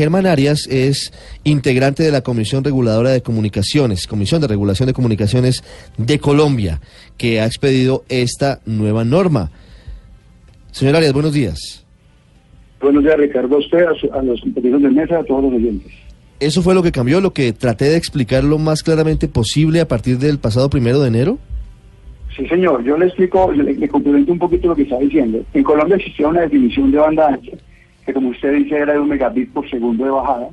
Germán Arias es integrante de la Comisión Reguladora de Comunicaciones, Comisión de Regulación de Comunicaciones de Colombia, que ha expedido esta nueva norma. Señor Arias, buenos días. Buenos días, Ricardo, a usted, a, su- a los compañeros de mesa, a todos los oyentes. ¿Eso fue lo que cambió, lo que traté de explicar lo más claramente posible a partir del pasado primero de enero? Sí, señor, yo le explico, le, le complemento un poquito lo que está diciendo. En Colombia existía una definición de banda ancha, que como usted dice era de un megabit por segundo de bajada,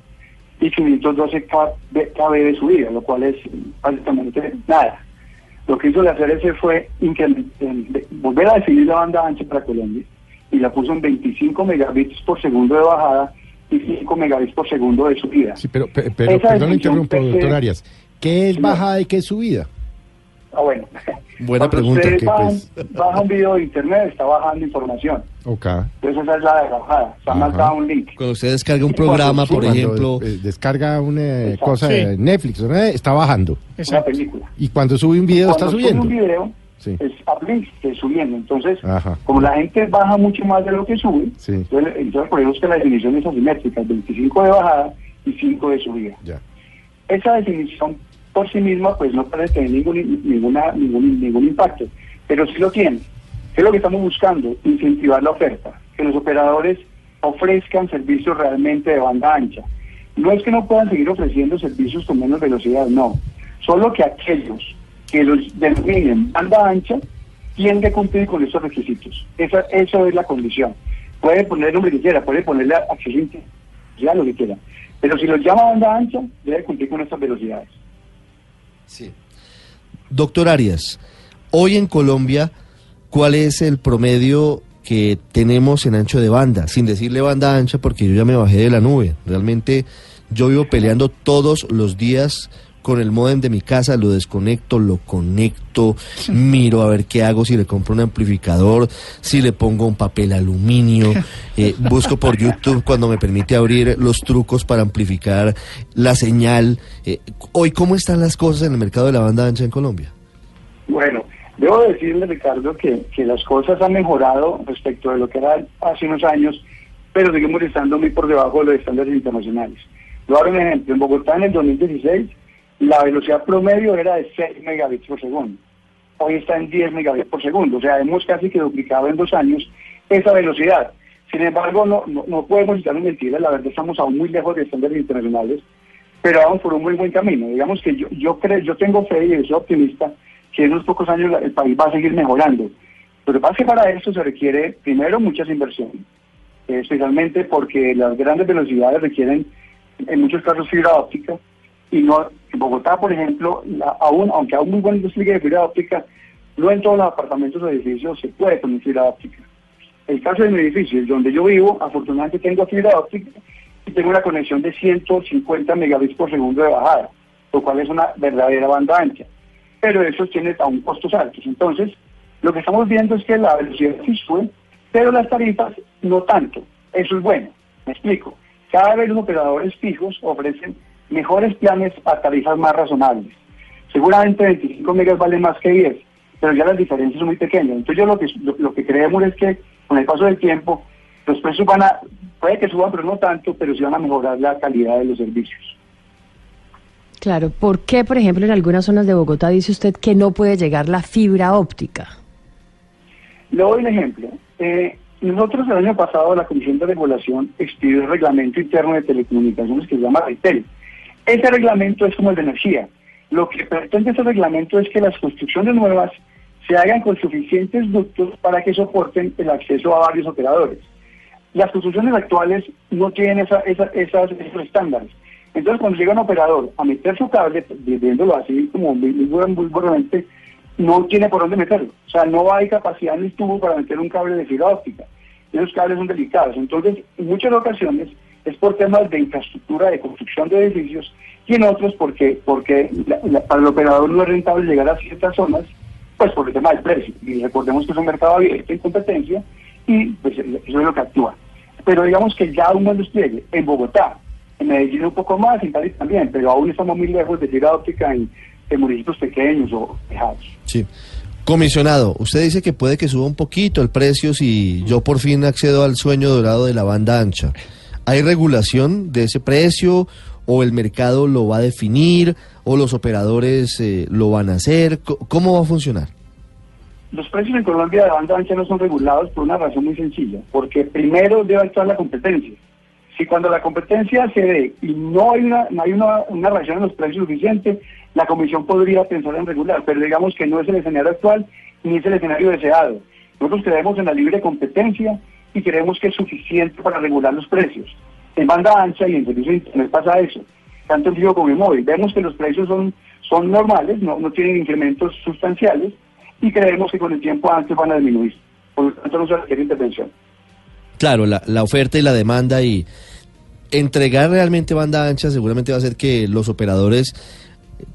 y 512 KB de subida, lo cual es básicamente nada. Lo que hizo la CRC fue volver a definir la banda ancha para Colombia, y la puso en 25 megabits por segundo de bajada y 5 megabits por segundo de subida. Sí, pero, pe- pero perdón, interrumpo, doctor Arias. ¿Qué es bajada y qué es subida? Ah, bueno. Buena Cuando pregunta, usted que, baja, pues- baja un video de internet, está bajando información. Ok. Entonces esa es la de bajada. Está marcado un link. Cuando usted descarga un programa, por Cuando, ejemplo, eh, descarga una Exacto. cosa de Sí. Netflix, ¿no? está bajando. Una película. Y cuando sube un video está Cuando subiendo. sube un video, Sí. es uplink, que es subiendo. Entonces, Ajá. como la gente baja mucho más de lo que sube, Sí. entonces, entonces por eso es que la definición es asimétrica, 25 de bajada y 5 de subida. Ya. esa definición por sí misma pues no parece tener ningún, ninguna, ningún, ningún impacto, pero sí lo tiene. ¿Qué es lo que estamos buscando? Incentivar la oferta, que los operadores ofrezcan servicios realmente de banda ancha. No es que no puedan seguir ofreciendo servicios con menos velocidad, no. Solo que aquellos que los denominen banda ancha tienen que cumplir con esos requisitos. Esa, eso es la condición. Puede poner el nombre que quiera, puede ponerle acceso ya lo que quiera. Pero si los llama banda ancha, debe cumplir con estas velocidades. Sí. Doctor Arias, hoy en Colombia, ¿cuál es el promedio que tenemos en ancho de banda? Sin decirle banda ancha, porque yo ya me bajé de la nube. Realmente yo vivo peleando todos los días con el modem de mi casa, lo desconecto, lo conecto, miro a ver qué hago, si le compro un amplificador, si le pongo un papel aluminio, eh, busco por YouTube cuando me permite abrir los trucos para amplificar la señal. Eh, hoy, ¿cómo están las cosas en el mercado de la banda ancha en Colombia? Bueno, debo decirle, Ricardo, que, que las cosas han mejorado respecto de lo que era hace unos años, pero seguimos estando muy por debajo de los estándares internacionales. Yo hago un ejemplo. En Bogotá, en el 2016, la velocidad promedio era de 6 megabits por segundo. Hoy está en 10 megabits por segundo. O sea, hemos casi que duplicado en dos años esa velocidad. Sin embargo, no, no, no podemos echarnos mentiras. La verdad, estamos aún muy lejos de estándares internacionales, pero vamos por un muy buen camino. Digamos que yo, yo, creo, yo tengo fe y soy optimista que en unos pocos años el país va a seguir mejorando. Lo que pasa que para eso se requiere, primero, muchas inversiones, eh, especialmente porque las grandes velocidades requieren, en muchos casos, fibra óptica. Y no, en Bogotá, por ejemplo, la- aún, aunque aún muy buen despliegue de fibra óptica, no en todos los apartamentos o edificios se puede poner fibra óptica. El caso de mi edificio, donde yo vivo, afortunadamente tengo fibra óptica y tengo una conexión de 150 megabits por segundo de bajada, lo cual es una verdadera banda ancha. Pero eso tiene aún costos altos. Entonces, lo que estamos viendo es que la velocidad sí sube, pero las tarifas no tanto. Eso es bueno. Me explico. Cada vez los operadores fijos ofrecen mejores planes a tarifas más razonables. Seguramente 25 megas vale más que 10, pero ya las diferencias son muy pequeñas. Entonces yo lo que, lo, lo que creemos es que con el paso del tiempo los precios van a, puede que suban, pero no tanto, pero sí van a mejorar la calidad de los servicios. Claro, ¿por qué, por ejemplo, en algunas zonas de Bogotá dice usted que no puede llegar la fibra óptica? Le doy un ejemplo. Eh, nosotros el año pasado la Comisión de Regulación expidió el reglamento interno de telecomunicaciones que se llama REITEL. Ese reglamento es como el de energía. Lo que pretende ese reglamento es que las construcciones nuevas se hagan con suficientes ductos para que soporten el acceso a varios operadores. Las construcciones actuales no tienen esa- esa- esas- esos estándares. Entonces, cuando llega un operador a meter su cable, viéndolo así como muy, muy, no tiene por dónde meterlo. O sea, no hay capacidad en el tubo para meter un cable de fibra óptica. Esos cables son delicados. Entonces, en muchas ocasiones, es por temas de infraestructura, de construcción de edificios, y en otros porque, porque la- para el operador no es rentable llegar a ciertas zonas, pues por el tema del precio. Y recordemos que es un mercado abierto en competencia y pues eso es lo que actúa. Pero digamos que ya un buen despliegue en Bogotá, en Medellín un poco más, en Cali también, pero aún estamos muy lejos de fibra óptica en, en municipios pequeños o alejados. Sí. Comisionado, usted dice que puede que suba un poquito el precio si yo por fin accedo al sueño dorado de la banda ancha. ¿Hay regulación de ese precio o el mercado lo va a definir o los operadores eh, lo van a hacer? ¿Cómo va a funcionar? Los precios en Colombia de banda ancha no son regulados por una razón muy sencilla, porque primero debe actuar la competencia. Si cuando la competencia se dé y no hay una, no hay una, una reacción en los precios suficiente, la comisión podría pensar en regular, pero digamos que no es el escenario actual ni es el escenario deseado. Nosotros creemos en la libre competencia y creemos que es suficiente para regular los precios. En banda ancha y en servicio de internet pasa eso, tanto en vivo como en móvil. Vemos que los precios son, son normales, no, no tienen incrementos sustanciales y creemos que con el tiempo antes van a disminuir. Por lo tanto, no se requiere intervención. Claro, la, la oferta y la demanda y entregar realmente banda ancha seguramente va a hacer que los operadores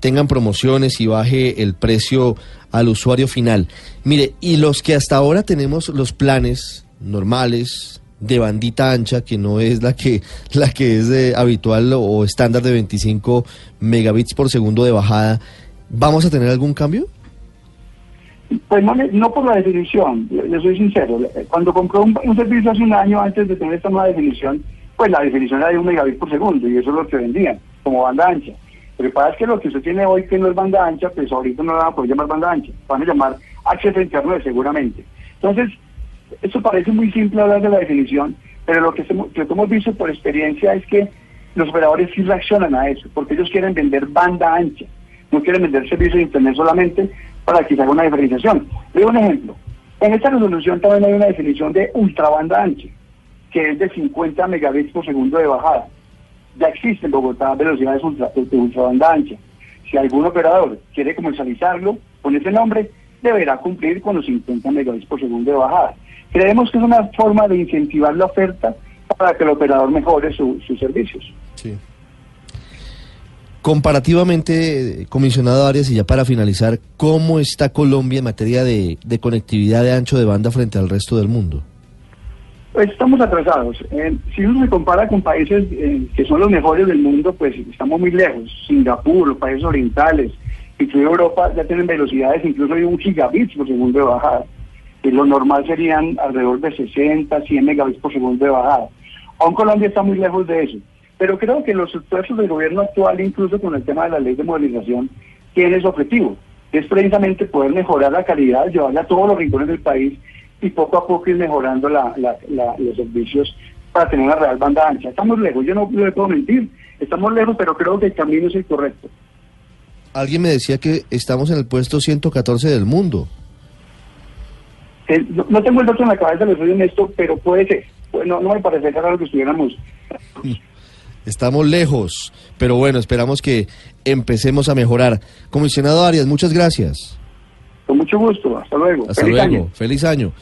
tengan promociones y baje el precio al usuario final. Mire, y los que hasta ahora tenemos los planes normales de bandita ancha, que no es la que, la que es eh, habitual o estándar de 25 megabits por segundo de bajada, ¿vamos a tener algún cambio? Pues no, no por la definición, le soy sincero. Cuando compró un, servicio hace un año antes de tener esta nueva definición, pues la definición era de un megabit por segundo y eso es lo que vendían como banda ancha. Lo que pasa es que lo que usted tiene hoy que no es banda ancha, pues ahorita no la van a poder llamar banda ancha, van a llamar acceso a internet seguramente. Entonces, eso parece muy simple hablar de la definición, pero lo que, hemos- lo que hemos visto por experiencia es que los operadores sí reaccionan a eso, porque ellos quieren vender banda ancha, no quieren vender servicios de internet solamente para que se haga una diferenciación. Le doy un ejemplo. En esta resolución también hay una definición de ultrabanda ancha, que es de 50 megabits por segundo de bajada. Ya existe en Bogotá velocidades ultra, de ultrabanda ancha. Si algún operador quiere comercializarlo con ese nombre, deberá cumplir con los 50 megabits por segundo de bajada. Creemos que es una forma de incentivar la oferta para que el operador mejore su- sus servicios. Sí. Comparativamente, comisionado Arias, y ya para finalizar, ¿cómo está Colombia en materia de, de conectividad de ancho de banda frente al resto del mundo? Pues estamos atrasados. Eh, si uno se compara con países eh, que son los mejores del mundo, pues estamos muy lejos. Singapur, los países orientales, incluso Europa, ya tienen velocidades incluso de un gigabit por segundo de bajada. Y lo normal serían alrededor de 60, 100 megabits por segundo de bajada. Aún Colombia está muy lejos de eso. Pero creo que los esfuerzos del gobierno actual, incluso con el tema de la ley de modernización, tienen ese objetivo. Es precisamente poder mejorar la calidad, llevarla a todos los rincones del país y poco a poco ir mejorando los servicios para tener una real banda ancha. Estamos lejos, yo no le puedo mentir, estamos lejos, pero creo que el camino es el correcto. Alguien me decía que estamos en el puesto 114 del mundo. Eh, no, no tengo el dato en la cabeza, le soy honesto, pero puede ser. Pues no, no me parece raro que estuviéramos. Estamos lejos, pero bueno, esperamos que empecemos a mejorar. Comisionado Arias, muchas gracias. Con mucho gusto, hasta luego. Hasta Feliz luego. año. Feliz año.